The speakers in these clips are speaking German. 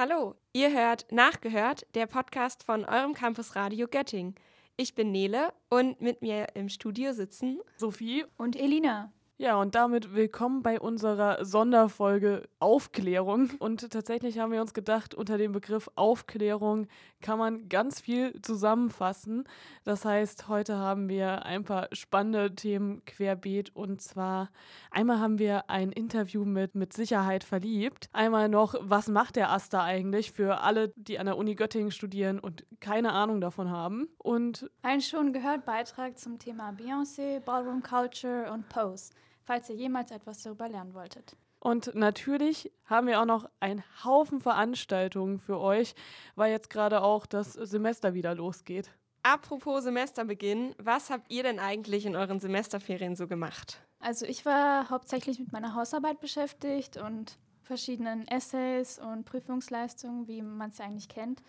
Hallo, ihr hört Nachgehört, der Podcast von eurem Campus Radio Göttingen. Ich bin Nele und mit mir im Studio sitzen Sophie und Elina. Ja, und damit willkommen bei unserer Sonderfolge Aufklärung. Und tatsächlich haben wir uns gedacht, unter dem Begriff Aufklärung kann man ganz viel zusammenfassen. Das heißt, heute haben wir ein paar spannende Themen querbeet. Und zwar einmal haben wir ein Interview mit mit Sicherheit verliebt. Einmal noch, was macht der Aster eigentlich für alle, die an der Uni Göttingen studieren und keine Ahnung davon haben. Und ein schon gehört Beitrag zum Thema Beyoncé, Ballroom Culture und Pose falls ihr jemals etwas darüber lernen wolltet. Und natürlich haben wir auch noch einen Haufen Veranstaltungen für euch, weil jetzt gerade auch das Semester wieder losgeht. Apropos Semesterbeginn, was habt ihr denn eigentlich in euren Semesterferien so gemacht? Also ich war hauptsächlich mit meiner Hausarbeit beschäftigt und verschiedenen Essays und Prüfungsleistungen, wie man es ja eigentlich kennt.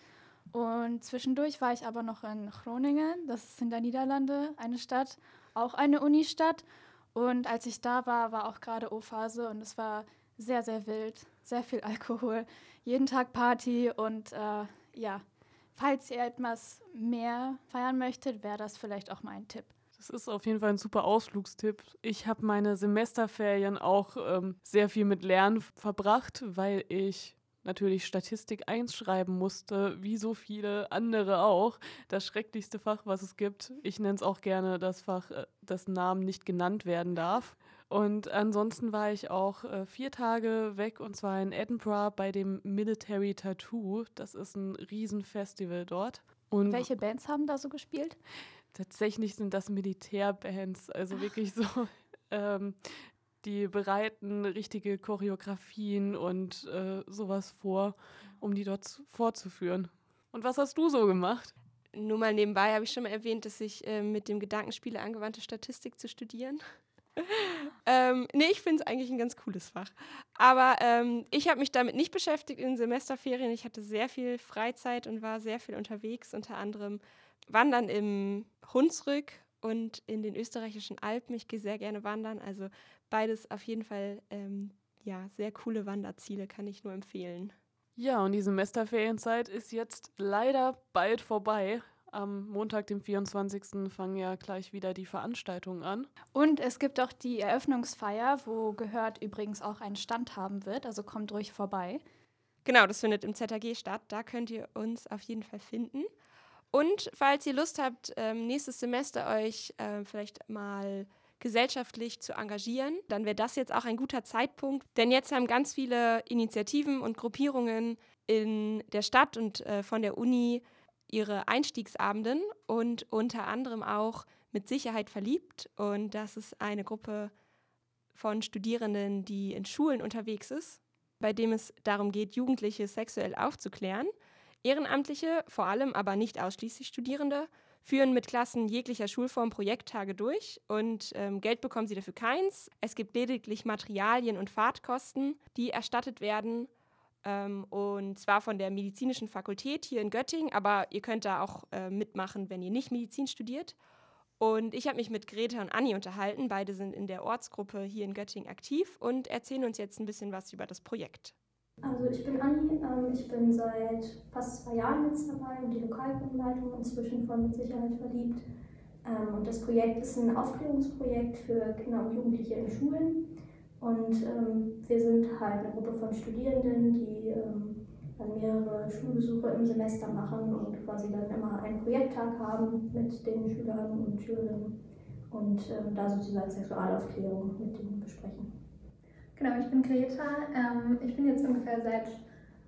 Und zwischendurch war ich aber noch in Groningen, das ist in der Niederlande, eine Stadt, auch eine Unistadt. Und als ich da war, war auch gerade O-Phase und es war sehr, sehr wild, sehr viel Alkohol, jeden Tag Party und äh, ja, falls ihr etwas mehr feiern möchtet, wäre das vielleicht auch mein Tipp. Das ist auf jeden Fall ein super Ausflugstipp. Ich habe meine Semesterferien auch ähm, sehr viel mit Lernen verbracht, weil ich natürlich Statistik 1 schreiben musste, wie so viele andere auch. Das schrecklichste Fach, was es gibt. Ich nenne es auch gerne das Fach, äh, dessen Namen nicht genannt werden darf. Und ansonsten war ich auch äh, vier Tage weg und zwar in Edinburgh bei dem Military Tattoo. Das ist ein Riesenfestival dort. Und Welche Bands haben da so gespielt? Tatsächlich sind das Militärbands, also wirklich so ähm, die bereiten richtige Choreografien und äh, sowas vor, um die dort vorzuführen. Und was hast du so gemacht? Nur mal nebenbei habe ich schon mal erwähnt, dass ich äh, mit dem Gedanken spiele, angewandte Statistik zu studieren. ähm, nee, ich finde es eigentlich ein ganz cooles Fach. Aber ähm, ich habe mich damit nicht beschäftigt in Semesterferien. Ich hatte sehr viel Freizeit und war sehr viel unterwegs, unter anderem Wandern im Hunsrück und in den österreichischen Alpen. Ich gehe sehr gerne wandern, also beides auf jeden Fall ähm, ja, sehr coole Wanderziele, kann ich nur empfehlen. Ja, und die Semesterferienzeit ist jetzt leider bald vorbei. Am Montag, dem 24. fangen ja gleich wieder die Veranstaltungen an. Und es gibt auch die Eröffnungsfeier, wo Gehört übrigens auch einen Stand haben wird. Also kommt ruhig vorbei. Genau, das findet im ZAG statt. Da könnt ihr uns auf jeden Fall finden. Und falls ihr Lust habt, ähm, nächstes Semester euch äh, vielleicht mal gesellschaftlich zu engagieren, dann wäre das jetzt auch ein guter Zeitpunkt. Denn jetzt haben ganz viele Initiativen und Gruppierungen in der Stadt und äh, von der Uni ihre Einstiegsabenden und unter anderem auch mit Sicherheit verliebt. Und das ist eine Gruppe von Studierenden, die in Schulen unterwegs ist, bei dem es darum geht, Jugendliche sexuell aufzuklären. Ehrenamtliche, vor allem aber nicht ausschließlich Studierende, führen mit Klassen jeglicher Schulform Projekttage durch und ähm, Geld bekommen sie dafür keins. Es gibt lediglich Materialien und Fahrtkosten, die erstattet werden. Ähm, und zwar von der medizinischen Fakultät hier in Göttingen, aber ihr könnt da auch äh, mitmachen, wenn ihr nicht Medizin studiert. Und ich habe mich mit Greta und Anni unterhalten. Beide sind in der Ortsgruppe hier in Göttingen aktiv und erzählen uns jetzt ein bisschen was über das Projekt. Also ich bin Anni, ähm, ich bin seit fast zwei Jahren jetzt dabei und die Lokalgrundleitung inzwischen von Mit Sicherheit verliebt. Ähm, und das Projekt ist ein Aufklärungsprojekt für Kinder und Jugendliche in Schulen. Und ähm, wir sind halt eine Gruppe von Studierenden, die dann mehrere Schulbesuche im Semester machen und quasi dann immer einen Projekttag haben mit den Schülern und Schülerinnen und da sozusagen Sexualaufklärung mit denen besprechen. Genau, ich bin Greta. Ähm, ich bin jetzt ungefähr seit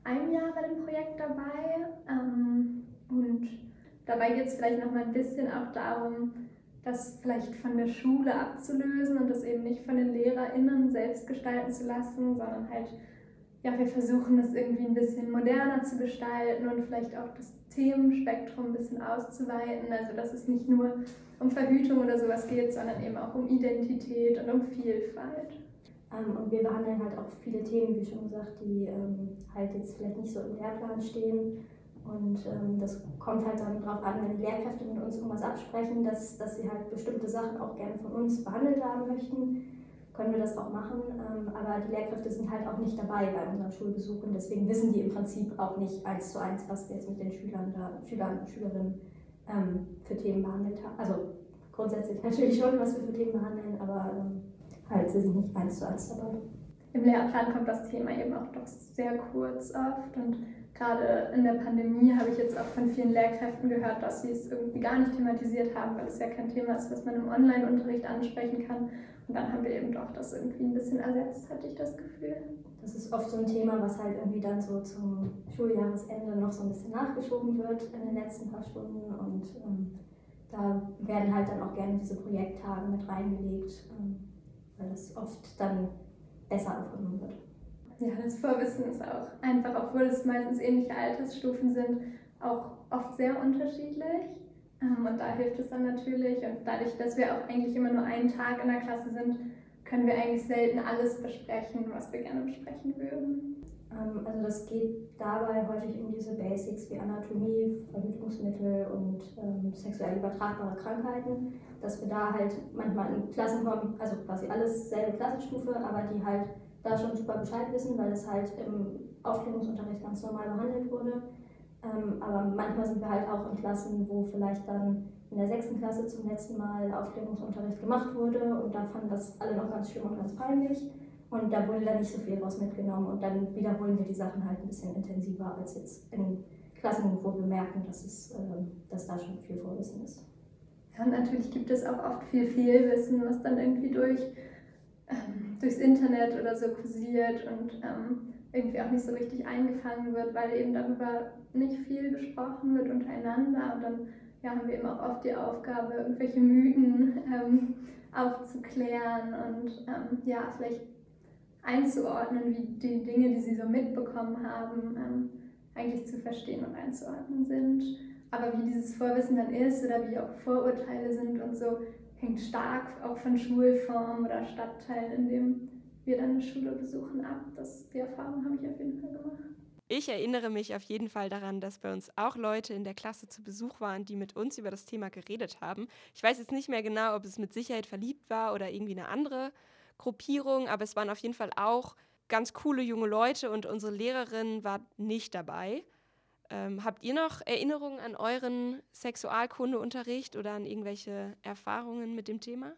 einem Jahr bei dem Projekt dabei. Ähm, und dabei geht es vielleicht noch mal ein bisschen auch darum, das vielleicht von der Schule abzulösen und das eben nicht von den LehrerInnen selbst gestalten zu lassen, sondern halt, ja, wir versuchen es irgendwie ein bisschen moderner zu gestalten und vielleicht auch das Themenspektrum ein bisschen auszuweiten. Also, dass es nicht nur um Verhütung oder sowas geht, sondern eben auch um Identität und um Vielfalt. Ähm, und wir behandeln halt auch viele Themen, wie schon gesagt, die ähm, halt jetzt vielleicht nicht so im Lehrplan stehen. Und ähm, das kommt halt dann darauf an, wenn Lehrkräfte mit uns irgendwas absprechen, dass, dass sie halt bestimmte Sachen auch gerne von uns behandelt haben möchten. können wir das auch machen. Ähm, aber die Lehrkräfte sind halt auch nicht dabei bei unseren Schulbesuchen. Deswegen wissen die im Prinzip auch nicht eins zu eins, was wir jetzt mit den Schülern, da, Schülern und Schülerinnen ähm, für Themen behandelt haben. Also grundsätzlich natürlich schon, was wir für Themen behandeln, aber halt sie sind nicht eins zu eins dabei. Im Lehrplan kommt das Thema eben auch doch sehr kurz oft und gerade in der Pandemie habe ich jetzt auch von vielen Lehrkräften gehört, dass sie es irgendwie gar nicht thematisiert haben, weil es ja kein Thema ist, was man im Online-Unterricht ansprechen kann. Und dann haben wir eben doch das irgendwie ein bisschen ersetzt, hatte ich das Gefühl. Das ist oft so ein Thema, was halt irgendwie dann so zum Schuljahresende noch so ein bisschen nachgeschoben wird in den letzten paar Stunden. Und ähm, da werden halt dann auch gerne diese Projekttage mit reingelegt, ähm, weil das oft dann besser aufgenommen wird. Ja, das Vorwissen ist auch einfach, obwohl es meistens ähnliche Altersstufen sind, auch oft sehr unterschiedlich. Ähm, und da hilft es dann natürlich. Und dadurch, dass wir auch eigentlich immer nur einen Tag in der Klasse sind, können wir eigentlich selten alles besprechen, was wir gerne besprechen würden. Ähm, also das geht dabei häufig um diese Basics wie Anatomie, Verhütungsmittel und ähm, sexuell übertragbare Krankheiten, dass wir da halt manchmal in Klassen kommen, also quasi alles selbe Klassenstufe, aber die halt da schon super Bescheid wissen, weil es halt im Aufklärungsunterricht ganz normal behandelt wurde. Ähm, aber manchmal sind wir halt auch in Klassen, wo vielleicht dann in der sechsten Klasse zum letzten Mal Aufklärungsunterricht gemacht wurde und da fanden das alle noch ganz schlimm und ganz peinlich. Und da wurde dann nicht so viel raus mitgenommen und dann wiederholen wir die Sachen halt ein bisschen intensiver als jetzt in Klassen, wo wir merken, dass, es, äh, dass da schon viel Vorwissen ist. Ja, und natürlich gibt es auch oft viel Fehlwissen, was dann irgendwie durch ähm, durchs Internet oder so kursiert und ähm, irgendwie auch nicht so richtig eingefangen wird, weil eben darüber nicht viel gesprochen wird untereinander. Und dann ja, haben wir eben auch oft die Aufgabe, irgendwelche Mythen ähm, aufzuklären und ähm, ja, vielleicht einzuordnen, wie die Dinge, die sie so mitbekommen haben, ähm, eigentlich zu verstehen und einzuordnen sind. Aber wie dieses Vorwissen dann ist oder wie auch Vorurteile sind und so, hängt stark auch von Schulform oder Stadtteil, in dem wir dann eine Schule besuchen, ab. Das, die Erfahrung habe ich auf jeden Fall gemacht. Ich erinnere mich auf jeden Fall daran, dass bei uns auch Leute in der Klasse zu Besuch waren, die mit uns über das Thema geredet haben. Ich weiß jetzt nicht mehr genau, ob es mit Sicherheit verliebt war oder irgendwie eine andere Gruppierung, aber es waren auf jeden Fall auch ganz coole junge Leute und unsere Lehrerin war nicht dabei. Ähm, habt ihr noch Erinnerungen an euren Sexualkundeunterricht oder an irgendwelche Erfahrungen mit dem Thema?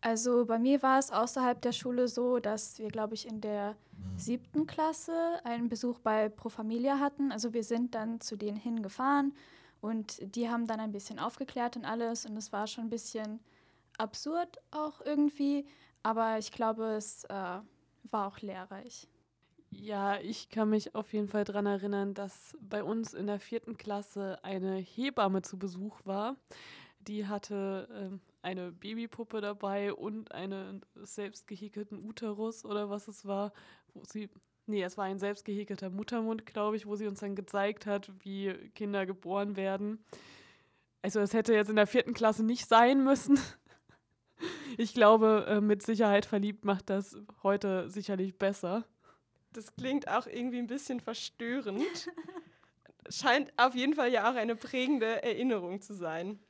Also bei mir war es außerhalb der Schule so, dass wir, glaube ich, in der siebten Klasse einen Besuch bei Pro Familia hatten. Also wir sind dann zu denen hingefahren und die haben dann ein bisschen aufgeklärt und alles und es war schon ein bisschen absurd auch irgendwie, aber ich glaube, es äh, war auch lehrreich. Ja, ich kann mich auf jeden Fall daran erinnern, dass bei uns in der vierten Klasse eine Hebamme zu Besuch war. Die hatte ähm, eine Babypuppe dabei und einen selbst gehäkelten Uterus oder was es war, wo sie Nee, es war ein selbst gehäkelter Muttermund, glaube ich, wo sie uns dann gezeigt hat, wie Kinder geboren werden. Also es hätte jetzt in der vierten Klasse nicht sein müssen. Ich glaube, äh, mit Sicherheit verliebt macht das heute sicherlich besser. Das klingt auch irgendwie ein bisschen verstörend. Scheint auf jeden Fall ja auch eine prägende Erinnerung zu sein.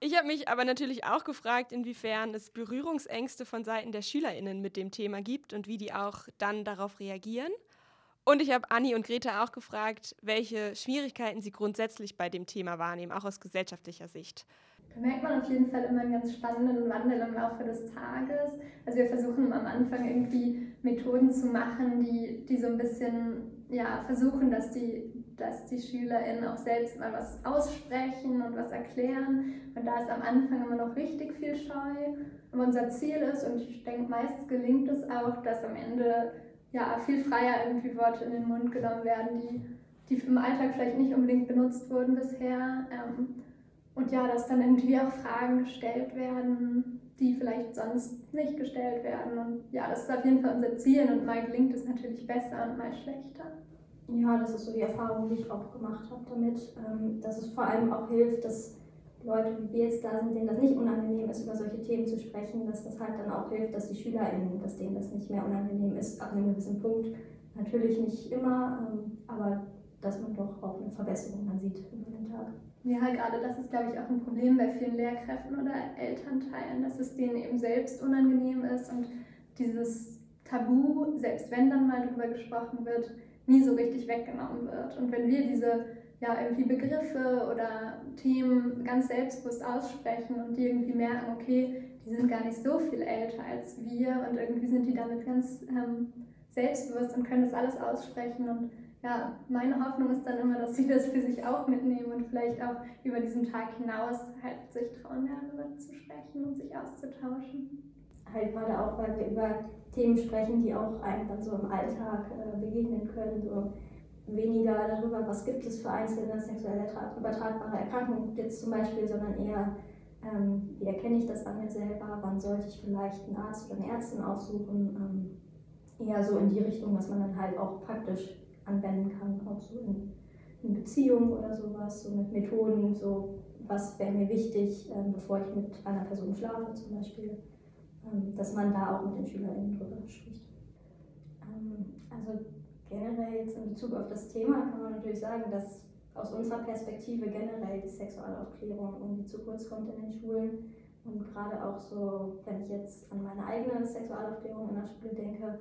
Ich habe mich aber natürlich auch gefragt, inwiefern es Berührungsängste von Seiten der SchülerInnen mit dem Thema gibt und wie die auch dann darauf reagieren. Und ich habe Anni und Greta auch gefragt, welche Schwierigkeiten sie grundsätzlich bei dem Thema wahrnehmen, auch aus gesellschaftlicher Sicht. Da merkt man auf jeden Fall immer einen ganz spannenden Wandel im Laufe des Tages. Also wir versuchen am Anfang irgendwie Methoden zu machen, die, die so ein bisschen ja, versuchen, dass die, dass die SchülerInnen auch selbst mal was aussprechen und was erklären. Und da ist am Anfang immer noch richtig viel Scheu. Aber unser Ziel ist, und ich denke, meist gelingt es auch, dass am Ende ja, viel freier irgendwie Worte in den Mund genommen werden, die, die im Alltag vielleicht nicht unbedingt benutzt wurden bisher. Ähm, ja, dass dann irgendwie auch Fragen gestellt werden, die vielleicht sonst nicht gestellt werden. Und ja, das ist auf jeden Fall unser Ziel und mal gelingt es natürlich besser und mal schlechter. Ja, das ist so die Erfahrung, die ich auch gemacht habe damit, ähm, dass es vor allem auch hilft, dass Leute, wie wir jetzt da sind, denen das nicht unangenehm ist, über solche Themen zu sprechen, dass das halt dann auch hilft, dass die SchülerInnen, dass denen das nicht mehr unangenehm ist, ab einem gewissen Punkt. Natürlich nicht immer, ähm, aber dass man doch auch eine Verbesserung dann sieht über den Tag. Ja, gerade das ist, glaube ich, auch ein Problem bei vielen Lehrkräften oder Elternteilen, dass es denen eben selbst unangenehm ist und dieses Tabu, selbst wenn dann mal drüber gesprochen wird, nie so richtig weggenommen wird. Und wenn wir diese ja, irgendwie Begriffe oder Themen ganz selbstbewusst aussprechen und die irgendwie merken, okay, die sind gar nicht so viel älter als wir und irgendwie sind die damit ganz ähm, selbstbewusst und können das alles aussprechen. Und ja, meine Hoffnung ist dann immer, dass sie das für sich auch mitnehmen und vielleicht auch über diesen Tag hinaus halt sich trauen darüber zu sprechen und sich auszutauschen. Halt gerade auch, weil wir über Themen sprechen, die auch einem dann so im Alltag äh, begegnen können. So weniger darüber, was gibt es für einzelne sexuell übertragbare Erkrankungen jetzt zum Beispiel, sondern eher, ähm, wie erkenne ich das an mir selber, wann sollte ich vielleicht einen Arzt oder eine Ärztin aufsuchen. Ähm, eher so in die Richtung, was man dann halt auch praktisch anwenden kann, auch so in, in Beziehungen oder sowas, so mit Methoden, so was wäre mir wichtig, ähm, bevor ich mit einer Person schlafe zum Beispiel, ähm, dass man da auch mit den SchülerInnen drüber spricht. Ähm, also generell jetzt in Bezug auf das Thema kann man natürlich sagen, dass aus unserer Perspektive generell die Sexualaufklärung irgendwie zu kurz kommt in den Schulen. Und gerade auch so, wenn ich jetzt an meine eigene Sexualaufklärung in der Schule denke,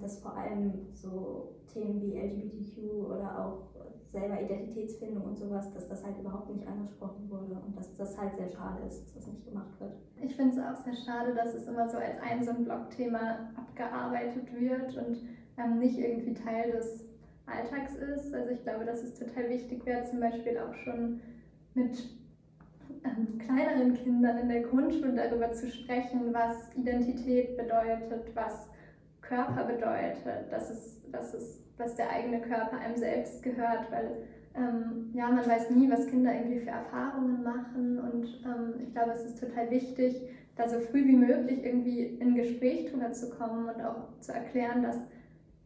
dass vor allem so Themen wie LGBTQ oder auch selber Identitätsfindung und sowas, dass das halt überhaupt nicht angesprochen wurde und dass das halt sehr schade ist, dass das nicht gemacht wird. Ich finde es auch sehr schade, dass es immer so als ein so ein Blockthema abgearbeitet wird und ähm, nicht irgendwie Teil des Alltags ist. Also ich glaube, dass es total wichtig wäre, zum Beispiel auch schon mit ähm, kleineren Kindern in der Grundschule darüber zu sprechen, was Identität bedeutet, was Körper bedeutet, dass es, dass es, was der eigene Körper einem selbst gehört, weil ähm, ja, man weiß nie, was Kinder irgendwie für Erfahrungen machen und ähm, ich glaube, es ist total wichtig, da so früh wie möglich irgendwie in Gespräch drüber zu kommen und auch zu erklären, dass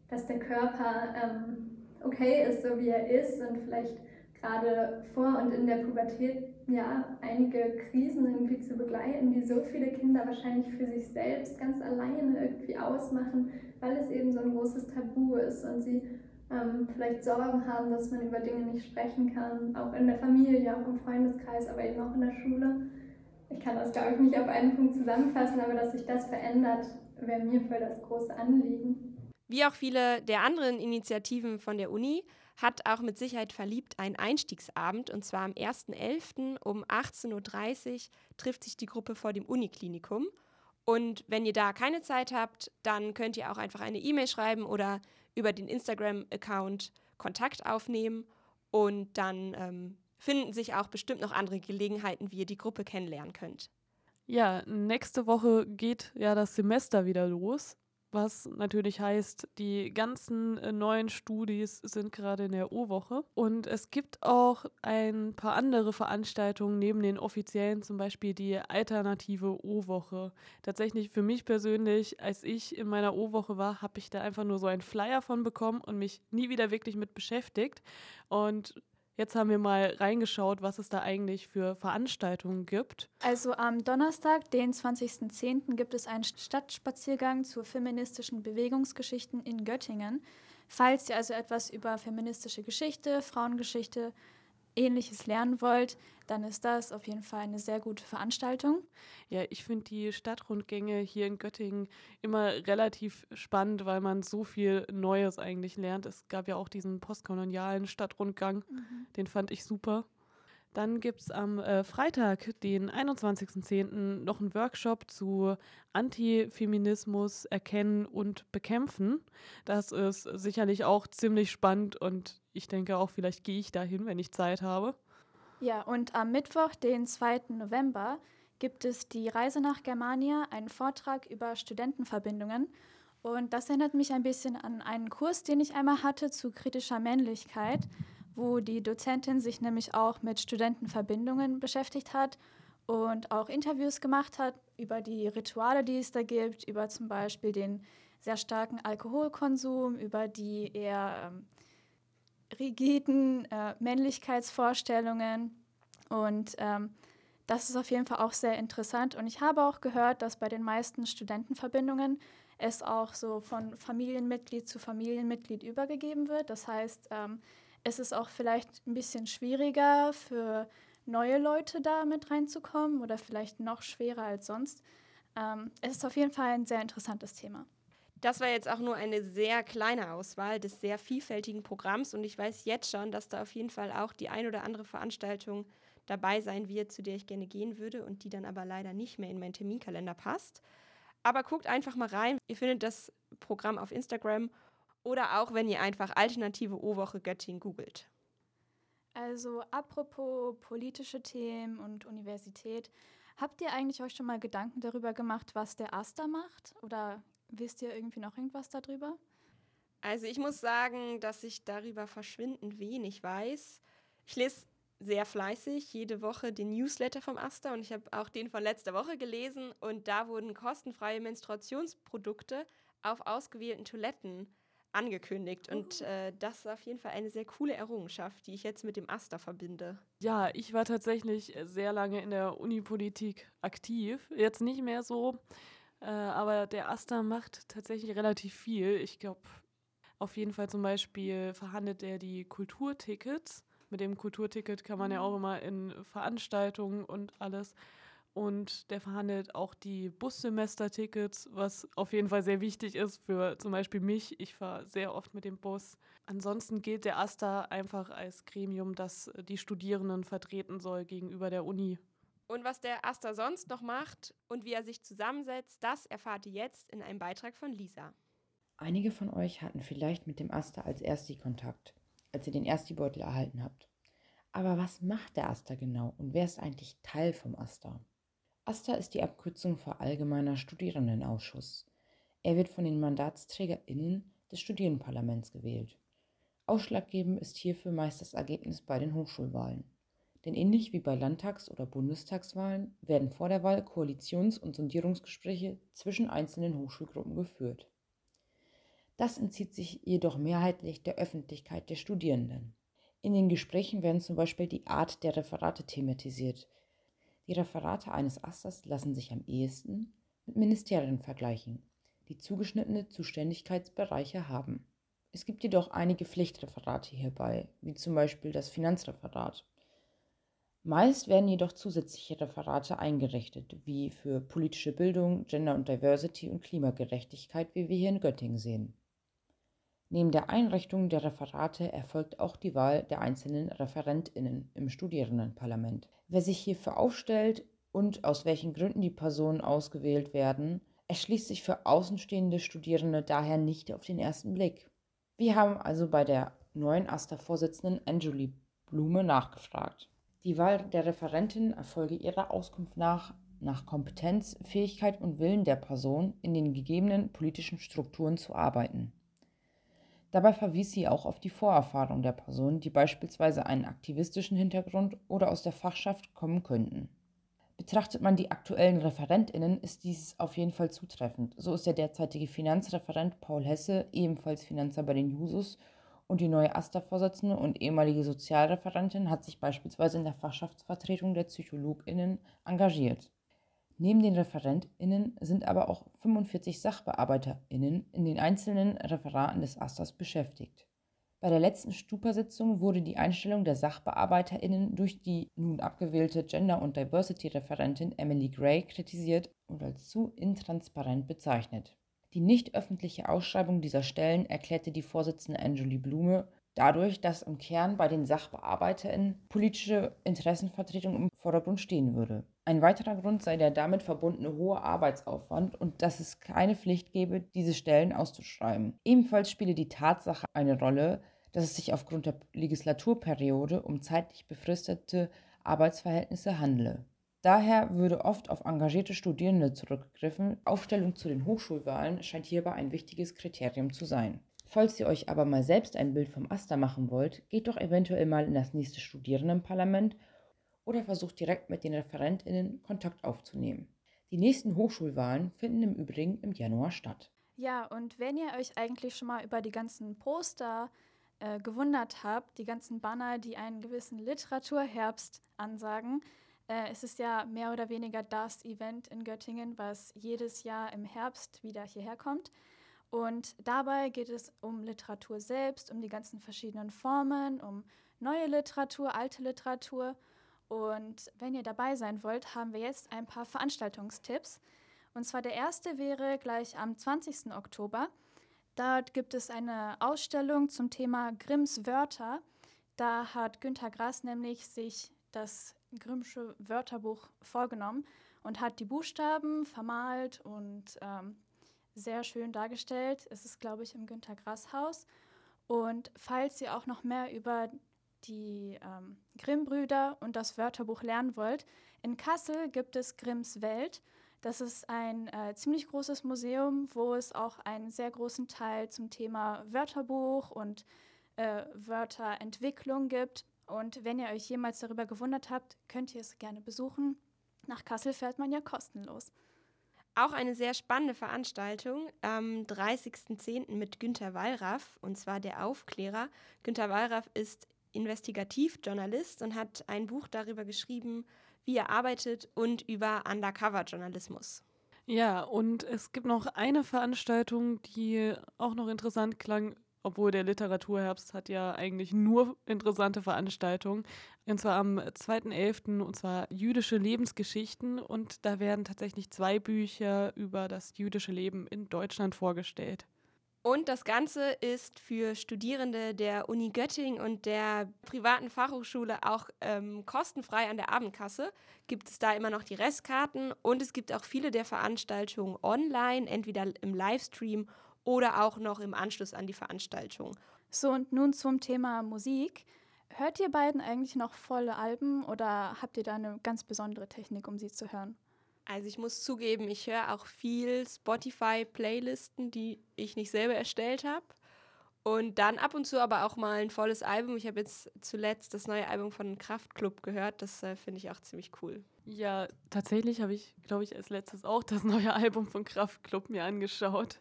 dass der Körper ähm, okay ist, so wie er ist und vielleicht gerade vor und in der Pubertät ja einige Krisen irgendwie zu begleiten, die so viele Kinder wahrscheinlich für sich selbst ganz alleine irgendwie ausmachen, weil es eben so ein großes Tabu ist und sie ähm, vielleicht Sorgen haben, dass man über Dinge nicht sprechen kann, auch in der Familie, auch im Freundeskreis, aber eben auch in der Schule. Ich kann das, glaube ich, nicht auf einen Punkt zusammenfassen, aber dass sich das verändert, wäre mir voll das große Anliegen. Wie auch viele der anderen Initiativen von der Uni hat auch mit Sicherheit verliebt einen Einstiegsabend und zwar am 1.11. um 18.30 Uhr trifft sich die Gruppe vor dem Uniklinikum. Und wenn ihr da keine Zeit habt, dann könnt ihr auch einfach eine E-Mail schreiben oder über den Instagram-Account Kontakt aufnehmen und dann ähm, finden sich auch bestimmt noch andere Gelegenheiten, wie ihr die Gruppe kennenlernen könnt. Ja, nächste Woche geht ja das Semester wieder los was natürlich heißt, die ganzen äh, neuen Studis sind gerade in der O-Woche. Und es gibt auch ein paar andere Veranstaltungen neben den offiziellen, zum Beispiel die alternative O-Woche. Tatsächlich für mich persönlich, als ich in meiner O-Woche war, habe ich da einfach nur so einen Flyer von bekommen und mich nie wieder wirklich mit beschäftigt. Und Jetzt haben wir mal reingeschaut, was es da eigentlich für Veranstaltungen gibt. Also am Donnerstag, den 20.10., gibt es einen Stadtspaziergang zu feministischen Bewegungsgeschichten in Göttingen. Falls ihr also etwas über feministische Geschichte, Frauengeschichte, Ähnliches lernen wollt, dann ist das auf jeden Fall eine sehr gute Veranstaltung. Ja, ich finde die Stadtrundgänge hier in Göttingen immer relativ spannend, weil man so viel Neues eigentlich lernt. Es gab ja auch diesen postkolonialen Stadtrundgang, mhm. den fand ich super. Dann gibt es am äh, Freitag, den 21.10., noch einen Workshop zu Antifeminismus erkennen und bekämpfen. Das ist sicherlich auch ziemlich spannend und ich denke auch, vielleicht gehe ich dahin, wenn ich Zeit habe. Ja, und am Mittwoch, den 2. November, gibt es die Reise nach Germania, einen Vortrag über Studentenverbindungen. Und das erinnert mich ein bisschen an einen Kurs, den ich einmal hatte zu kritischer Männlichkeit wo die Dozentin sich nämlich auch mit Studentenverbindungen beschäftigt hat und auch Interviews gemacht hat über die Rituale, die es da gibt, über zum Beispiel den sehr starken Alkoholkonsum, über die eher ähm, rigiden äh, Männlichkeitsvorstellungen. Und ähm, das ist auf jeden Fall auch sehr interessant. Und ich habe auch gehört, dass bei den meisten Studentenverbindungen es auch so von Familienmitglied zu Familienmitglied übergegeben wird. Das heißt, ähm, es ist auch vielleicht ein bisschen schwieriger für neue Leute da mit reinzukommen oder vielleicht noch schwerer als sonst. Ähm, es ist auf jeden Fall ein sehr interessantes Thema. Das war jetzt auch nur eine sehr kleine Auswahl des sehr vielfältigen Programms und ich weiß jetzt schon, dass da auf jeden Fall auch die ein oder andere Veranstaltung dabei sein wird, zu der ich gerne gehen würde und die dann aber leider nicht mehr in meinen Terminkalender passt. Aber guckt einfach mal rein. Ihr findet das Programm auf Instagram oder auch, wenn ihr einfach Alternative O-Woche Göttingen googelt. Also apropos politische Themen und Universität, habt ihr eigentlich euch schon mal Gedanken darüber gemacht, was der AStA macht? Oder wisst ihr irgendwie noch irgendwas darüber? Also ich muss sagen, dass ich darüber verschwindend wenig weiß. Ich lese sehr fleißig jede Woche den Newsletter vom Asta und ich habe auch den von letzter Woche gelesen und da wurden kostenfreie Menstruationsprodukte auf ausgewählten Toiletten angekündigt und äh, das ist auf jeden Fall eine sehr coole Errungenschaft, die ich jetzt mit dem Asta verbinde. Ja, ich war tatsächlich sehr lange in der Unipolitik aktiv, jetzt nicht mehr so, äh, aber der Asta macht tatsächlich relativ viel. Ich glaube, auf jeden Fall zum Beispiel verhandelt er die Kulturtickets mit dem Kulturticket kann man ja auch mhm. immer in Veranstaltungen und alles. Und der verhandelt auch die Bussemestertickets, was auf jeden Fall sehr wichtig ist für zum Beispiel mich. Ich fahre sehr oft mit dem Bus. Ansonsten gilt der AStA einfach als Gremium, das die Studierenden vertreten soll gegenüber der Uni. Und was der AStA sonst noch macht und wie er sich zusammensetzt, das erfahrt ihr jetzt in einem Beitrag von Lisa. Einige von euch hatten vielleicht mit dem AStA als Ersti Kontakt als ihr den Ersti-Beutel erhalten habt. Aber was macht der AStA genau und wer ist eigentlich Teil vom AStA? AStA ist die Abkürzung für Allgemeiner Studierendenausschuss. Er wird von den MandatsträgerInnen des Studierendenparlaments gewählt. Ausschlaggebend ist hierfür meist das Ergebnis bei den Hochschulwahlen. Denn ähnlich wie bei Landtags- oder Bundestagswahlen werden vor der Wahl Koalitions- und Sondierungsgespräche zwischen einzelnen Hochschulgruppen geführt. Das entzieht sich jedoch mehrheitlich der Öffentlichkeit der Studierenden. In den Gesprächen werden zum Beispiel die Art der Referate thematisiert. Die Referate eines Asters lassen sich am ehesten mit Ministerien vergleichen, die zugeschnittene Zuständigkeitsbereiche haben. Es gibt jedoch einige Pflichtreferate hierbei, wie zum Beispiel das Finanzreferat. Meist werden jedoch zusätzliche Referate eingerichtet, wie für politische Bildung, Gender und Diversity und Klimagerechtigkeit, wie wir hier in Göttingen sehen. Neben der Einrichtung der Referate erfolgt auch die Wahl der einzelnen ReferentInnen im Studierendenparlament. Wer sich hierfür aufstellt und aus welchen Gründen die Personen ausgewählt werden, erschließt sich für außenstehende Studierende daher nicht auf den ersten Blick. Wir haben also bei der neuen AStA-Vorsitzenden Anjuli Blume nachgefragt. Die Wahl der Referentin erfolge ihrer Auskunft nach nach Kompetenz, Fähigkeit und Willen der Person, in den gegebenen politischen Strukturen zu arbeiten. Dabei verwies sie auch auf die Vorerfahrung der Person, die beispielsweise einen aktivistischen Hintergrund oder aus der Fachschaft kommen könnten. Betrachtet man die aktuellen ReferentInnen, ist dies auf jeden Fall zutreffend. So ist der derzeitige Finanzreferent Paul Hesse ebenfalls Finanzer bei den Jusos und die neue AStA-Vorsitzende und ehemalige Sozialreferentin hat sich beispielsweise in der Fachschaftsvertretung der PsychologInnen engagiert. Neben den ReferentInnen sind aber auch 45 SachbearbeiterInnen in den einzelnen Referaten des Asters beschäftigt. Bei der letzten Stupa-Sitzung wurde die Einstellung der SachbearbeiterInnen durch die nun abgewählte Gender- und Diversity-Referentin Emily Gray kritisiert und als zu intransparent bezeichnet. Die nicht öffentliche Ausschreibung dieser Stellen erklärte die Vorsitzende Angelie Blume dadurch, dass im Kern bei den SachbearbeiterInnen politische Interessenvertretung im Vordergrund stehen würde. Ein weiterer Grund sei der damit verbundene hohe Arbeitsaufwand und dass es keine Pflicht gebe, diese Stellen auszuschreiben. Ebenfalls spiele die Tatsache eine Rolle, dass es sich aufgrund der Legislaturperiode um zeitlich befristete Arbeitsverhältnisse handle. Daher würde oft auf engagierte Studierende zurückgegriffen. Aufstellung zu den Hochschulwahlen scheint hierbei ein wichtiges Kriterium zu sein. Falls ihr euch aber mal selbst ein Bild vom Aster machen wollt, geht doch eventuell mal in das nächste Studierendenparlament oder versucht direkt mit den ReferentInnen Kontakt aufzunehmen. Die nächsten Hochschulwahlen finden im Übrigen im Januar statt. Ja, und wenn ihr euch eigentlich schon mal über die ganzen Poster äh, gewundert habt, die ganzen Banner, die einen gewissen Literaturherbst ansagen, äh, es ist ja mehr oder weniger das Event in Göttingen, was jedes Jahr im Herbst wieder hierher kommt. Und dabei geht es um Literatur selbst, um die ganzen verschiedenen Formen, um neue Literatur, alte Literatur und wenn ihr dabei sein wollt, haben wir jetzt ein paar Veranstaltungstipps. Und zwar der erste wäre gleich am 20. Oktober. Dort gibt es eine Ausstellung zum Thema Grimms Wörter. Da hat Günter Grass nämlich sich das Grimmsche Wörterbuch vorgenommen und hat die Buchstaben vermalt und ähm, sehr schön dargestellt. Es ist, glaube ich, im Günter Grass Haus. Und falls ihr auch noch mehr über die ähm, Grimm-Brüder und das Wörterbuch lernen wollt, in Kassel gibt es Grimms Welt. Das ist ein äh, ziemlich großes Museum, wo es auch einen sehr großen Teil zum Thema Wörterbuch und äh, Wörterentwicklung gibt. Und wenn ihr euch jemals darüber gewundert habt, könnt ihr es gerne besuchen. Nach Kassel fährt man ja kostenlos. Auch eine sehr spannende Veranstaltung am 30.10. mit Günter Wallraff, und zwar der Aufklärer. Günter Wallraff ist Investigativjournalist und hat ein Buch darüber geschrieben, wie er arbeitet und über Undercover-Journalismus. Ja, und es gibt noch eine Veranstaltung, die auch noch interessant klang, obwohl der Literaturherbst hat ja eigentlich nur interessante Veranstaltungen. Und zwar am 2.11. und zwar jüdische Lebensgeschichten. Und da werden tatsächlich zwei Bücher über das jüdische Leben in Deutschland vorgestellt. Und das Ganze ist für Studierende der Uni Göttingen und der privaten Fachhochschule auch ähm, kostenfrei an der Abendkasse. Gibt es da immer noch die Restkarten und es gibt auch viele der Veranstaltungen online, entweder im Livestream oder auch noch im Anschluss an die Veranstaltung. So, und nun zum Thema Musik. Hört ihr beiden eigentlich noch volle Alben oder habt ihr da eine ganz besondere Technik, um sie zu hören? Also ich muss zugeben, ich höre auch viel Spotify-Playlisten, die ich nicht selber erstellt habe. Und dann ab und zu aber auch mal ein volles Album. Ich habe jetzt zuletzt das neue Album von Kraftklub gehört. Das äh, finde ich auch ziemlich cool. Ja, tatsächlich habe ich, glaube ich, als letztes auch das neue Album von Kraftklub mir angeschaut.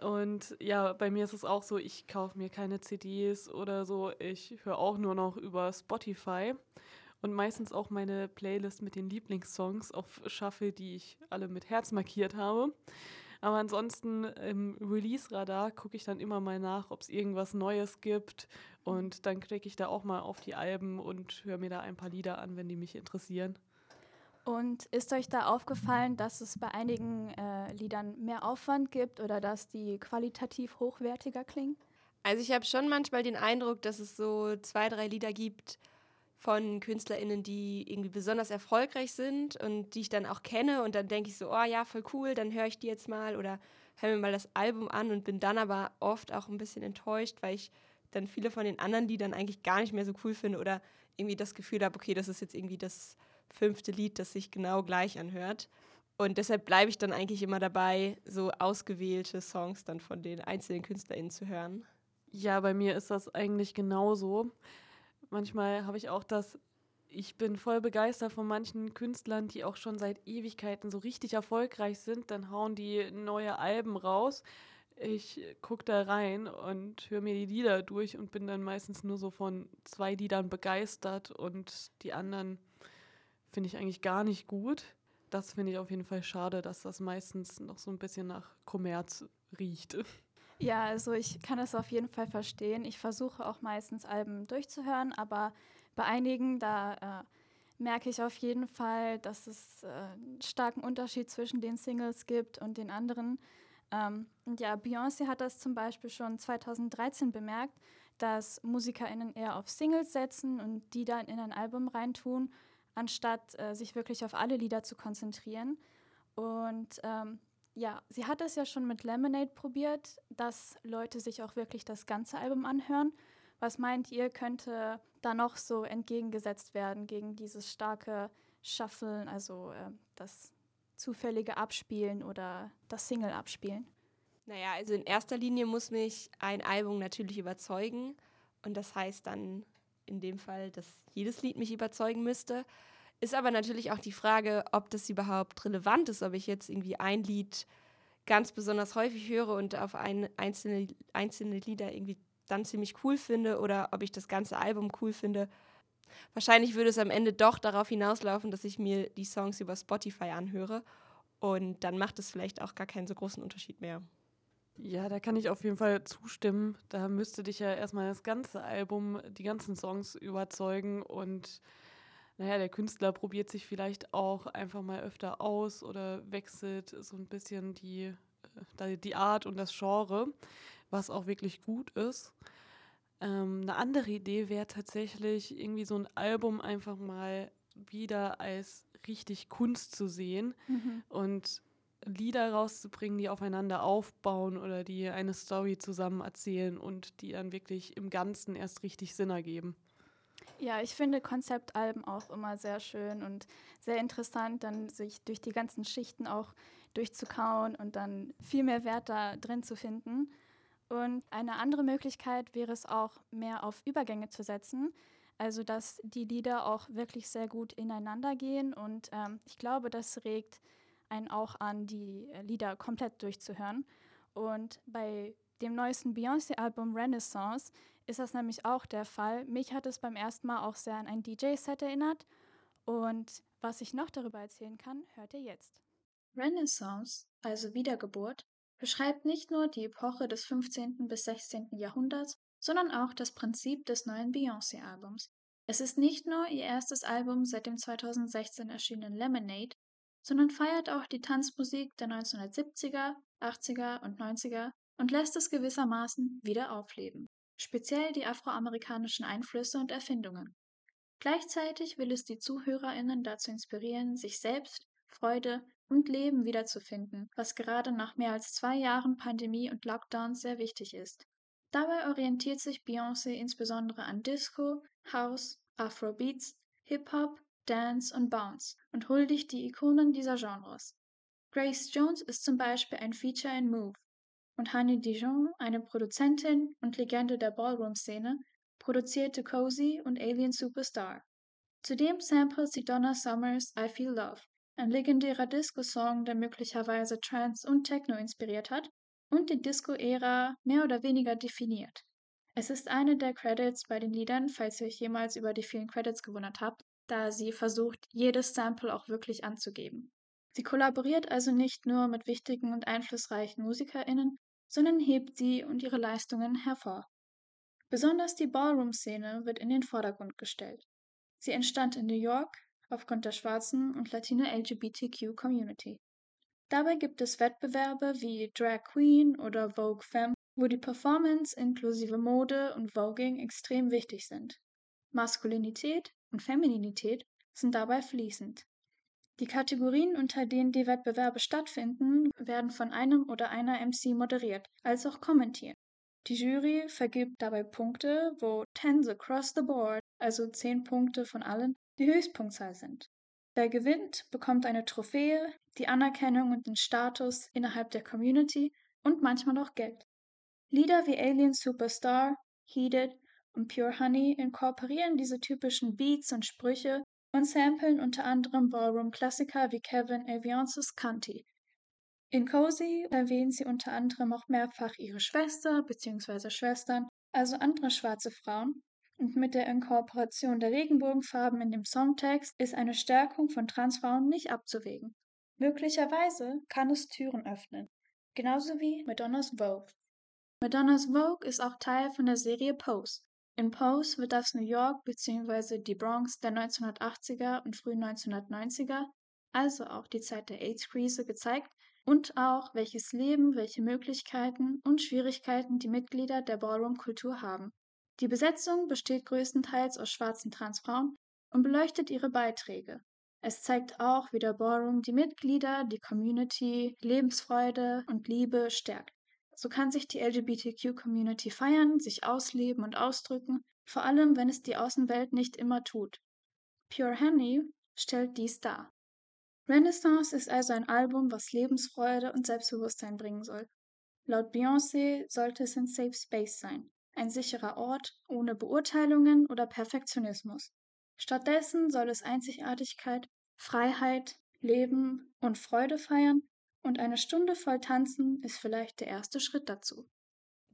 Und ja, bei mir ist es auch so, ich kaufe mir keine CDs oder so. Ich höre auch nur noch über Spotify und meistens auch meine Playlist mit den Lieblingssongs auf Shuffle, die ich alle mit Herz markiert habe. Aber ansonsten im Release-Radar gucke ich dann immer mal nach, ob es irgendwas Neues gibt. Und dann klicke ich da auch mal auf die Alben und höre mir da ein paar Lieder an, wenn die mich interessieren. Und ist euch da aufgefallen, dass es bei einigen äh, Liedern mehr Aufwand gibt oder dass die qualitativ hochwertiger klingen? Also ich habe schon manchmal den Eindruck, dass es so zwei, drei Lieder gibt von KünstlerInnen, die irgendwie besonders erfolgreich sind und die ich dann auch kenne und dann denke ich so, oh ja, voll cool, dann höre ich die jetzt mal oder höre mir mal das Album an und bin dann aber oft auch ein bisschen enttäuscht, weil ich dann viele von den anderen Liedern eigentlich gar nicht mehr so cool finde oder irgendwie das Gefühl habe, okay, das ist jetzt irgendwie das fünfte Lied, das sich genau gleich anhört. Und deshalb bleibe ich dann eigentlich immer dabei, so ausgewählte Songs dann von den einzelnen KünstlerInnen zu hören. Ja, bei mir ist das eigentlich genauso. Manchmal habe ich auch das, ich bin voll begeistert von manchen Künstlern, die auch schon seit Ewigkeiten so richtig erfolgreich sind. Dann hauen die neue Alben raus. Ich gucke da rein und höre mir die Lieder durch und bin dann meistens nur so von zwei Liedern begeistert und die anderen finde ich eigentlich gar nicht gut. Das finde ich auf jeden Fall schade, dass das meistens noch so ein bisschen nach Kommerz riecht. Ja, also ich kann es auf jeden Fall verstehen. Ich versuche auch meistens Alben durchzuhören, aber bei einigen, da äh, merke ich auf jeden Fall, dass es äh, einen starken Unterschied zwischen den Singles gibt und den anderen. Ähm, und ja, Beyoncé hat das zum Beispiel schon 2013 bemerkt, dass MusikerInnen eher auf Singles setzen und die dann in ein Album reintun anstatt äh, sich wirklich auf alle Lieder zu konzentrieren. Und ähm, ja, sie hat es ja schon mit Lemonade probiert, dass Leute sich auch wirklich das ganze Album anhören. Was meint ihr, könnte da noch so entgegengesetzt werden gegen dieses starke Shufflen, also äh, das zufällige Abspielen oder das Single abspielen? Naja, also in erster Linie muss mich ein Album natürlich überzeugen. Und das heißt dann in dem Fall, dass jedes Lied mich überzeugen müsste. Ist aber natürlich auch die Frage, ob das überhaupt relevant ist, ob ich jetzt irgendwie ein Lied ganz besonders häufig höre und auf ein, einzelne, einzelne Lieder irgendwie dann ziemlich cool finde oder ob ich das ganze Album cool finde. Wahrscheinlich würde es am Ende doch darauf hinauslaufen, dass ich mir die Songs über Spotify anhöre und dann macht es vielleicht auch gar keinen so großen Unterschied mehr. Ja, da kann ich auf jeden Fall zustimmen. Da müsste dich ja erstmal das ganze Album, die ganzen Songs überzeugen. Und naja, der Künstler probiert sich vielleicht auch einfach mal öfter aus oder wechselt so ein bisschen die, äh, die Art und das Genre, was auch wirklich gut ist. Ähm, eine andere Idee wäre tatsächlich irgendwie so ein Album einfach mal wieder als richtig Kunst zu sehen mhm. und Lieder rauszubringen, die aufeinander aufbauen oder die eine Story zusammen erzählen und die dann wirklich im Ganzen erst richtig Sinn ergeben. Ja, ich finde Konzeptalben auch immer sehr schön und sehr interessant, dann sich durch die ganzen Schichten auch durchzukauen und dann viel mehr Wert da drin zu finden. Und eine andere Möglichkeit wäre es auch, mehr auf Übergänge zu setzen. Also, dass die Lieder auch wirklich sehr gut ineinander gehen. Und ähm, ich glaube, das regt einen auch an, die Lieder komplett durchzuhören. Und bei dem neuesten Beyoncé-Album Renaissance ist das nämlich auch der Fall. Mich hat es beim ersten Mal auch sehr an ein DJ-Set erinnert. Und was ich noch darüber erzählen kann, hört ihr jetzt. Renaissance, also Wiedergeburt, beschreibt nicht nur die Epoche des 15. bis 16. Jahrhunderts, sondern auch das Prinzip des neuen Beyoncé-Albums. Es ist nicht nur ihr erstes Album seit dem 2016 erschienenen Lemonade, sondern feiert auch die Tanzmusik der 1970er, 80er und 90er und lässt es gewissermaßen wieder aufleben speziell die afroamerikanischen Einflüsse und Erfindungen. Gleichzeitig will es die ZuhörerInnen dazu inspirieren, sich selbst, Freude und Leben wiederzufinden, was gerade nach mehr als zwei Jahren Pandemie und Lockdown sehr wichtig ist. Dabei orientiert sich Beyoncé insbesondere an Disco, House, Afrobeats, Hip-Hop, Dance und Bounce und huldigt die Ikonen dieser Genres. Grace Jones ist zum Beispiel ein Feature in Move, und Honey Dijon, eine Produzentin und Legende der Ballroom-Szene, produzierte Cozy und Alien Superstar. Zudem samplet sie Donna Summers I Feel Love, ein legendärer Disco-Song, der möglicherweise Trance und Techno inspiriert hat und die Disco-Ära mehr oder weniger definiert. Es ist eine der Credits bei den Liedern, falls ihr euch jemals über die vielen Credits gewundert habt, da sie versucht, jedes Sample auch wirklich anzugeben. Sie kollaboriert also nicht nur mit wichtigen und einflussreichen MusikerInnen, sondern hebt sie und ihre Leistungen hervor. Besonders die Ballroom-Szene wird in den Vordergrund gestellt. Sie entstand in New York aufgrund der schwarzen und latino LGBTQ-Community. Dabei gibt es Wettbewerbe wie Drag Queen oder Vogue Femme, wo die Performance inklusive Mode und Voging extrem wichtig sind. Maskulinität und Femininität sind dabei fließend. Die Kategorien, unter denen die Wettbewerbe stattfinden, werden von einem oder einer MC moderiert, als auch kommentiert. Die Jury vergibt dabei Punkte, wo Tens across the board, also 10 Punkte von allen, die Höchstpunktzahl sind. Wer gewinnt, bekommt eine Trophäe, die Anerkennung und den Status innerhalb der Community und manchmal auch Geld. Lieder wie Alien Superstar, Heated und Pure Honey inkorporieren diese typischen Beats und Sprüche und samplen unter anderem Ballroom-Klassiker wie Kevin Aviances Canti. In Cozy erwähnen sie unter anderem auch mehrfach ihre Schwester bzw. Schwestern, also andere schwarze Frauen, und mit der Inkorporation der Regenbogenfarben in dem Songtext ist eine Stärkung von Transfrauen nicht abzuwägen. Möglicherweise kann es Türen öffnen, genauso wie Madonnas Vogue. Madonnas Vogue ist auch Teil von der Serie Pose, in Pose wird das New York bzw. die Bronx der 1980er und frühen 1990er, also auch die Zeit der AIDS-Krise, gezeigt und auch, welches Leben, welche Möglichkeiten und Schwierigkeiten die Mitglieder der Ballroom-Kultur haben. Die Besetzung besteht größtenteils aus schwarzen Transfrauen und beleuchtet ihre Beiträge. Es zeigt auch, wie der Ballroom die Mitglieder, die Community, Lebensfreude und Liebe stärkt. So kann sich die LGBTQ-Community feiern, sich ausleben und ausdrücken, vor allem wenn es die Außenwelt nicht immer tut. Pure Honey stellt dies dar. Renaissance ist also ein Album, was Lebensfreude und Selbstbewusstsein bringen soll. Laut Beyoncé sollte es ein Safe Space sein, ein sicherer Ort ohne Beurteilungen oder Perfektionismus. Stattdessen soll es Einzigartigkeit, Freiheit, Leben und Freude feiern und eine Stunde voll tanzen ist vielleicht der erste Schritt dazu.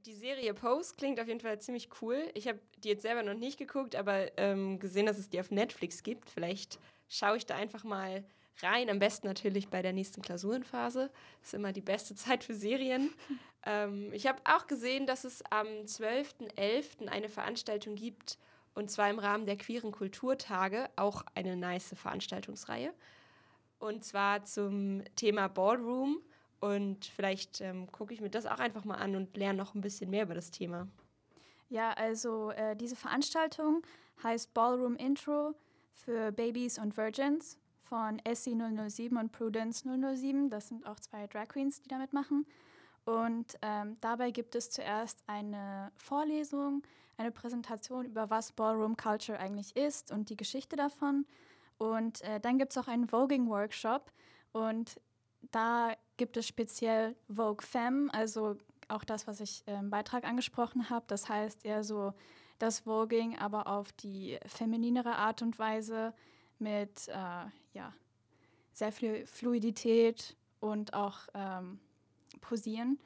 Die Serie Pose klingt auf jeden Fall ziemlich cool. Ich habe die jetzt selber noch nicht geguckt, aber ähm, gesehen, dass es die auf Netflix gibt. Vielleicht schaue ich da einfach mal rein. Am besten natürlich bei der nächsten Klausurenphase. Ist immer die beste Zeit für Serien. ähm, ich habe auch gesehen, dass es am 12.11. eine Veranstaltung gibt, Und zwar im Rahmen der queeren Kulturtage, auch eine nice Veranstaltungsreihe. Und zwar zum Thema Ballroom. Und vielleicht ähm, gucke ich mir das auch einfach mal an und lerne noch ein bisschen mehr über das Thema. Ja, also äh, diese Veranstaltung heißt Ballroom Intro für Babies und Virgins von Essie 007 und Prudence 007. Das sind auch zwei Drag Queens, die damit machen. Und ähm, dabei gibt es zuerst eine Vorlesung, eine Präsentation über was Ballroom Culture eigentlich ist und die Geschichte davon. Und äh, dann gibt es auch einen Voging-Workshop und da gibt es speziell Vogue Femme, also auch das, was ich im Beitrag angesprochen habe. Das heißt eher so das Voging, aber auf die femininere Art und Weise mit äh, ja, sehr viel Fluidität und auch ähm, Posieren.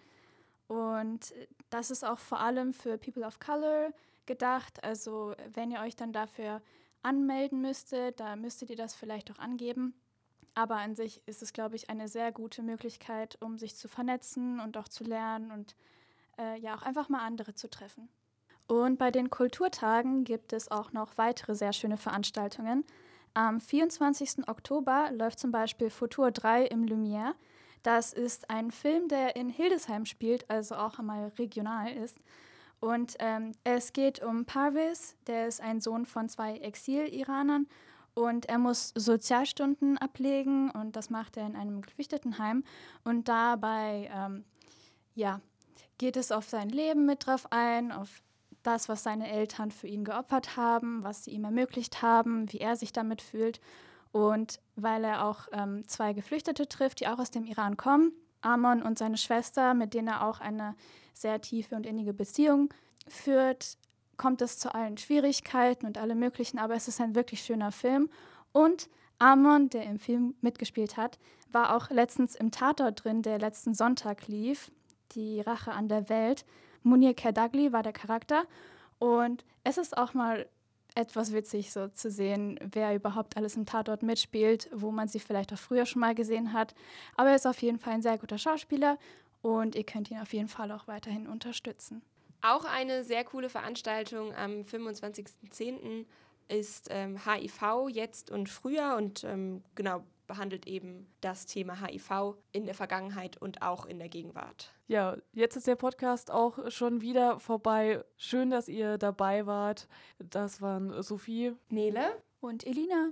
Und das ist auch vor allem für People of Color gedacht. Also wenn ihr euch dann dafür anmelden müsstet, da müsstet ihr das vielleicht auch angeben. Aber an sich ist es, glaube ich, eine sehr gute Möglichkeit, um sich zu vernetzen und auch zu lernen und äh, ja auch einfach mal andere zu treffen. Und bei den Kulturtagen gibt es auch noch weitere sehr schöne Veranstaltungen. Am 24. Oktober läuft zum Beispiel Futur 3 im Lumière. Das ist ein Film, der in Hildesheim spielt, also auch einmal regional ist. Und ähm, es geht um Parvis, der ist ein Sohn von zwei Exil-Iranern und er muss Sozialstunden ablegen und das macht er in einem Geflüchtetenheim. Und dabei ähm, ja, geht es auf sein Leben mit drauf ein, auf das, was seine Eltern für ihn geopfert haben, was sie ihm ermöglicht haben, wie er sich damit fühlt. Und weil er auch ähm, zwei Geflüchtete trifft, die auch aus dem Iran kommen, Amon und seine Schwester, mit denen er auch eine sehr tiefe und innige Beziehung führt, kommt es zu allen Schwierigkeiten und allem Möglichen, aber es ist ein wirklich schöner Film. Und Amon, der im Film mitgespielt hat, war auch letztens im Tatort drin, der letzten Sonntag lief, Die Rache an der Welt. Munir Kerdagli war der Charakter. Und es ist auch mal etwas witzig, so zu sehen, wer überhaupt alles im Tatort mitspielt, wo man sie vielleicht auch früher schon mal gesehen hat. Aber er ist auf jeden Fall ein sehr guter Schauspieler und ihr könnt ihn auf jeden Fall auch weiterhin unterstützen. Auch eine sehr coole Veranstaltung am 25.10. ist ähm, HIV jetzt und früher und ähm, genau behandelt eben das Thema HIV in der Vergangenheit und auch in der Gegenwart. Ja, jetzt ist der Podcast auch schon wieder vorbei. Schön, dass ihr dabei wart. Das waren Sophie, Nele und Elina.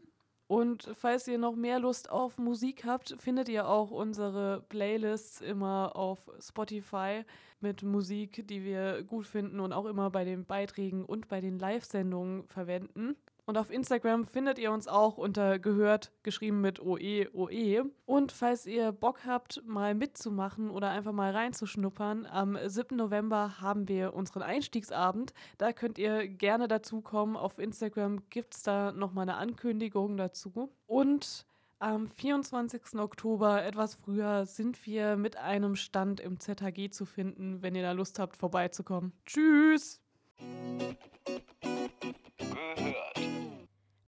Und falls ihr noch mehr Lust auf Musik habt, findet ihr auch unsere Playlists immer auf Spotify mit Musik, die wir gut finden und auch immer bei den Beiträgen und bei den Live-Sendungen verwenden. Und auf Instagram findet ihr uns auch unter gehört, geschrieben mit OE, OE. Und falls ihr Bock habt, mal mitzumachen oder einfach mal reinzuschnuppern, am 7. November haben wir unseren Einstiegsabend. Da könnt ihr gerne dazukommen. Auf Instagram gibt es da nochmal eine Ankündigung dazu. Und am 24. Oktober, etwas früher, sind wir mit einem Stand im ZHG zu finden, wenn ihr da Lust habt, vorbeizukommen. Tschüss!